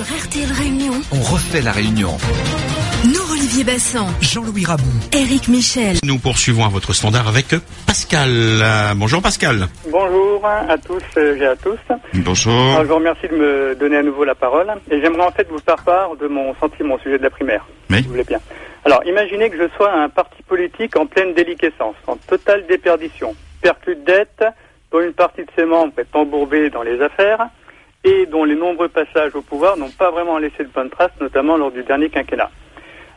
refait la réunion. Nous, Olivier Bassan, Jean-Louis Rabou. Eric Michel. Nous poursuivons à votre standard avec Pascal. Euh, bonjour Pascal. Bonjour à tous et à tous. Bonjour. Alors, je vous remercie de me donner à nouveau la parole et j'aimerais en fait vous faire part de mon sentiment au sujet de la primaire. Oui. Si vous voulez bien. Alors, imaginez que je sois un parti politique en pleine déliquescence, en totale déperdition, perclus de dettes, dont une partie de ses membres est embourbée dans les affaires et dont les nombreux passages au pouvoir n'ont pas vraiment laissé de bonnes traces, notamment lors du dernier quinquennat.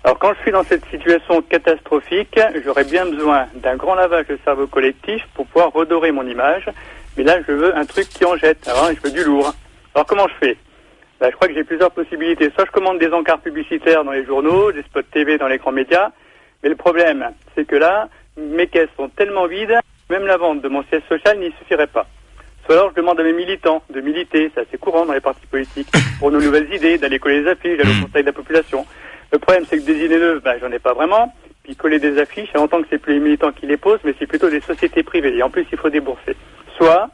Alors quand je suis dans cette situation catastrophique, j'aurais bien besoin d'un grand lavage de cerveau collectif pour pouvoir redorer mon image. Mais là, je veux un truc qui en jette. Alors, je veux du lourd. Alors comment je fais? Ben, Je crois que j'ai plusieurs possibilités. Soit je commande des encarts publicitaires dans les journaux, des spots TV dans les grands médias. Mais le problème, c'est que là, mes caisses sont tellement vides, même la vente de mon siège social n'y suffirait pas. Soit alors je demande à mes militants de militer, c'est assez courant dans les partis politiques, pour nos nouvelles idées, d'aller coller des affiches, d'aller au conseil de la population. Le problème, c'est que des idées neuves, ben, j'en ai pas vraiment. Puis coller des affiches, il y a longtemps que c'est plus les militants qui les posent, mais c'est plutôt des sociétés privées. Et en plus, il faut débourser. Soit,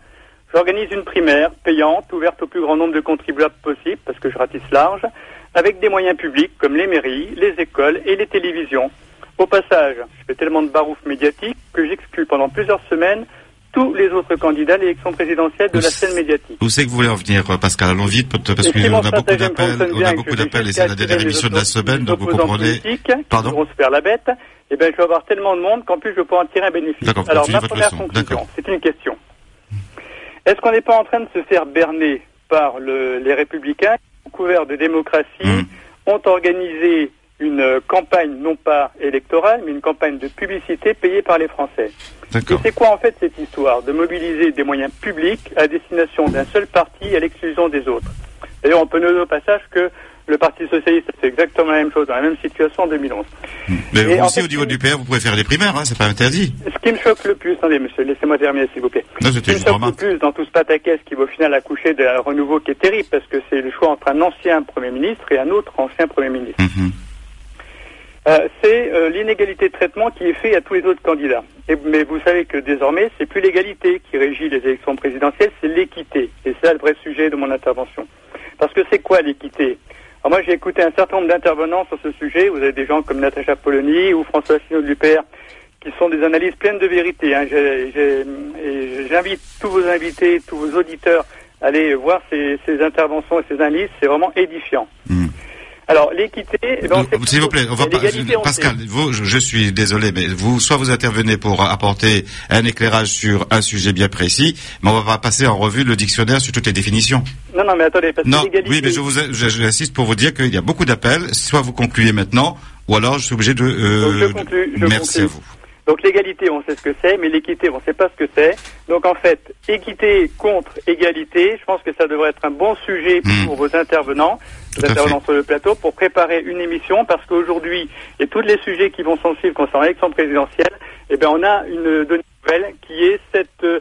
j'organise une primaire payante, ouverte au plus grand nombre de contribuables possible, parce que je ratisse large, avec des moyens publics comme les mairies, les écoles et les télévisions. Au passage, je fais tellement de barouf médiatique que j'exclus pendant plusieurs semaines tous les autres candidats à l'élection présidentielle de la scène médiatique. Où c'est que vous voulez en venir, euh, Pascal Allons vite, parce qu'on a beaucoup d'appels, on bien a beaucoup d'appels et c'est la dernière émission de la semaine, donc vous comprenez. Pardon vont se faire la bête, et ben je vais avoir tellement de monde qu'en plus je vais pouvoir en tirer un bénéfice. Alors ma première conclusion, c'est une question. Est-ce qu'on n'est pas en train de se faire berner par le- les républicains, couverts de démocratie, Mhm. ont organisé une campagne non pas électorale, mais une campagne de publicité payée par les Français? C'est quoi en fait cette histoire De mobiliser des moyens publics à destination d'un seul parti à l'exclusion des autres. D'ailleurs, on peut noter au passage que le Parti Socialiste a fait exactement la même chose dans la même situation en 2011. Mais Et vous aussi, fait, au niveau du PR, vous pouvez faire des primaires, hein, c'est pas interdit. Ce qui me choque le plus, attendez monsieur, laissez-moi terminer s'il vous plaît. Non, Ce qui me choque le plus dans tout ce pataquès qui va au final accoucher d'un renouveau qui est terrible parce que c'est le choix entre un ancien Premier ministre et un autre ancien Premier ministre. Mhm. Euh, c'est euh, l'inégalité de traitement qui est fait à tous les autres candidats. Mais vous savez que désormais, c'est plus l'égalité qui régit les élections présidentielles, c'est l'équité. Et c'est ça le vrai sujet de mon intervention. Parce que c'est quoi l'équité? Alors moi, j'ai écouté un certain nombre d'intervenants sur ce sujet. Vous avez des gens comme Natacha Polony ou François Asselineau l'UPR qui sont des analyses pleines de vérité. hein. J'invite tous vos invités, tous vos auditeurs à aller voir ces, interventions et ces analyses. C'est vraiment édifiant. Mhm. Alors, l'équité... eh ben, Donc, S'il vous plaît, on va pas, Pascal, vous, je, je suis désolé, mais vous, soit vous intervenez pour apporter un éclairage sur un sujet bien précis, mais on va pas passer en revue le dictionnaire sur toutes les définitions. Non, non, mais attendez, parce Non, que l'égalité... oui, mais je vous, j'insiste pour vous dire qu'il y a beaucoup d'appels. Soit vous concluez maintenant, ou alors je suis obligé de. euh, Donc, je conclus, je merci à vous. Donc l'égalité, on sait ce que c'est, mais l'équité, on ne sait pas ce que c'est. Donc en fait, équité contre égalité, je pense que ça devrait être un bon sujet Hmm. pour vos intervenants, intervenants sur le plateau, pour préparer une émission, parce qu'aujourd'hui, et tous les sujets qui vont s'en suivre concernant l'élection présidentielle, eh ben on a une donnée nouvelle qui est cette, euh,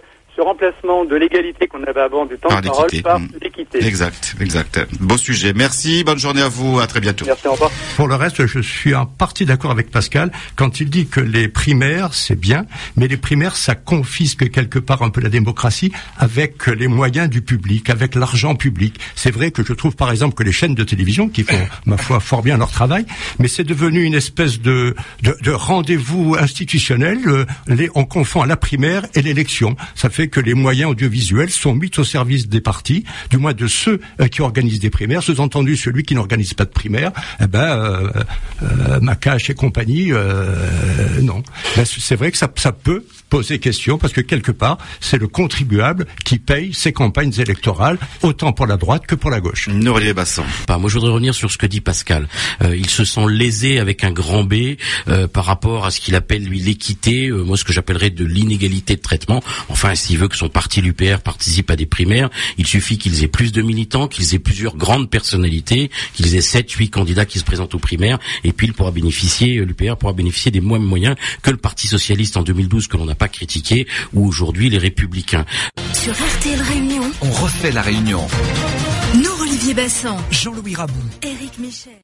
remplacement de l'égalité qu'on avait avant du temps Par de parole l'équité. par l'équité. Exact, exact. Beau sujet. Merci, bonne journée à vous, à très bientôt. Merci, au revoir. Pour le reste, je suis en partie d'accord avec Pascal quand il dit que les primaires, c'est bien, mais les primaires, ça confisque quelque part un peu la démocratie avec les moyens du public, avec l'argent public. C'est vrai que je trouve par exemple que les chaînes de télévision, qui font, ma foi, fort bien leur travail, mais c'est devenu une espèce de, de, de rendez-vous institutionnel. euh, les, on confond la primaire et l'élection. Ça fait que les moyens audiovisuels sont mis au service des partis, du moins de ceux euh, qui organisent des primaires. Sous-entendu, celui qui n'organise pas de primaire, eh ben, euh, euh, Macache et compagnie, euh, non. Ben, c'est vrai que ça, ça peut poser question parce que quelque part, c'est le contribuable qui paye ses campagnes électorales, autant pour la droite que pour la gauche. Nourrier Bassan. pas. Moi, je voudrais revenir sur ce que dit Pascal. Euh, il se sent lésé avec un grand B euh, par rapport à ce qu'il appelle lui l'équité. euh, moi, ce que j'appellerais de l'inégalité de traitement. Enfin, s'il veut que son parti l'UPR participe à des primaires, il suffit qu'ils aient plus de militants, qu'ils aient plusieurs grandes personnalités, qu'ils aient sept, huit candidats qui se présentent aux primaires, et puis il pourra bénéficier, l'UPR pourra bénéficier des mêmes moyens que le Parti socialiste en 2012 que l'on n'a pas critiqué, ou aujourd'hui les Républicains. Sur RTL Réunion, On refait la réunion. nous, Olivier Bassan, Jean-Louis Rabou. Eric Michel.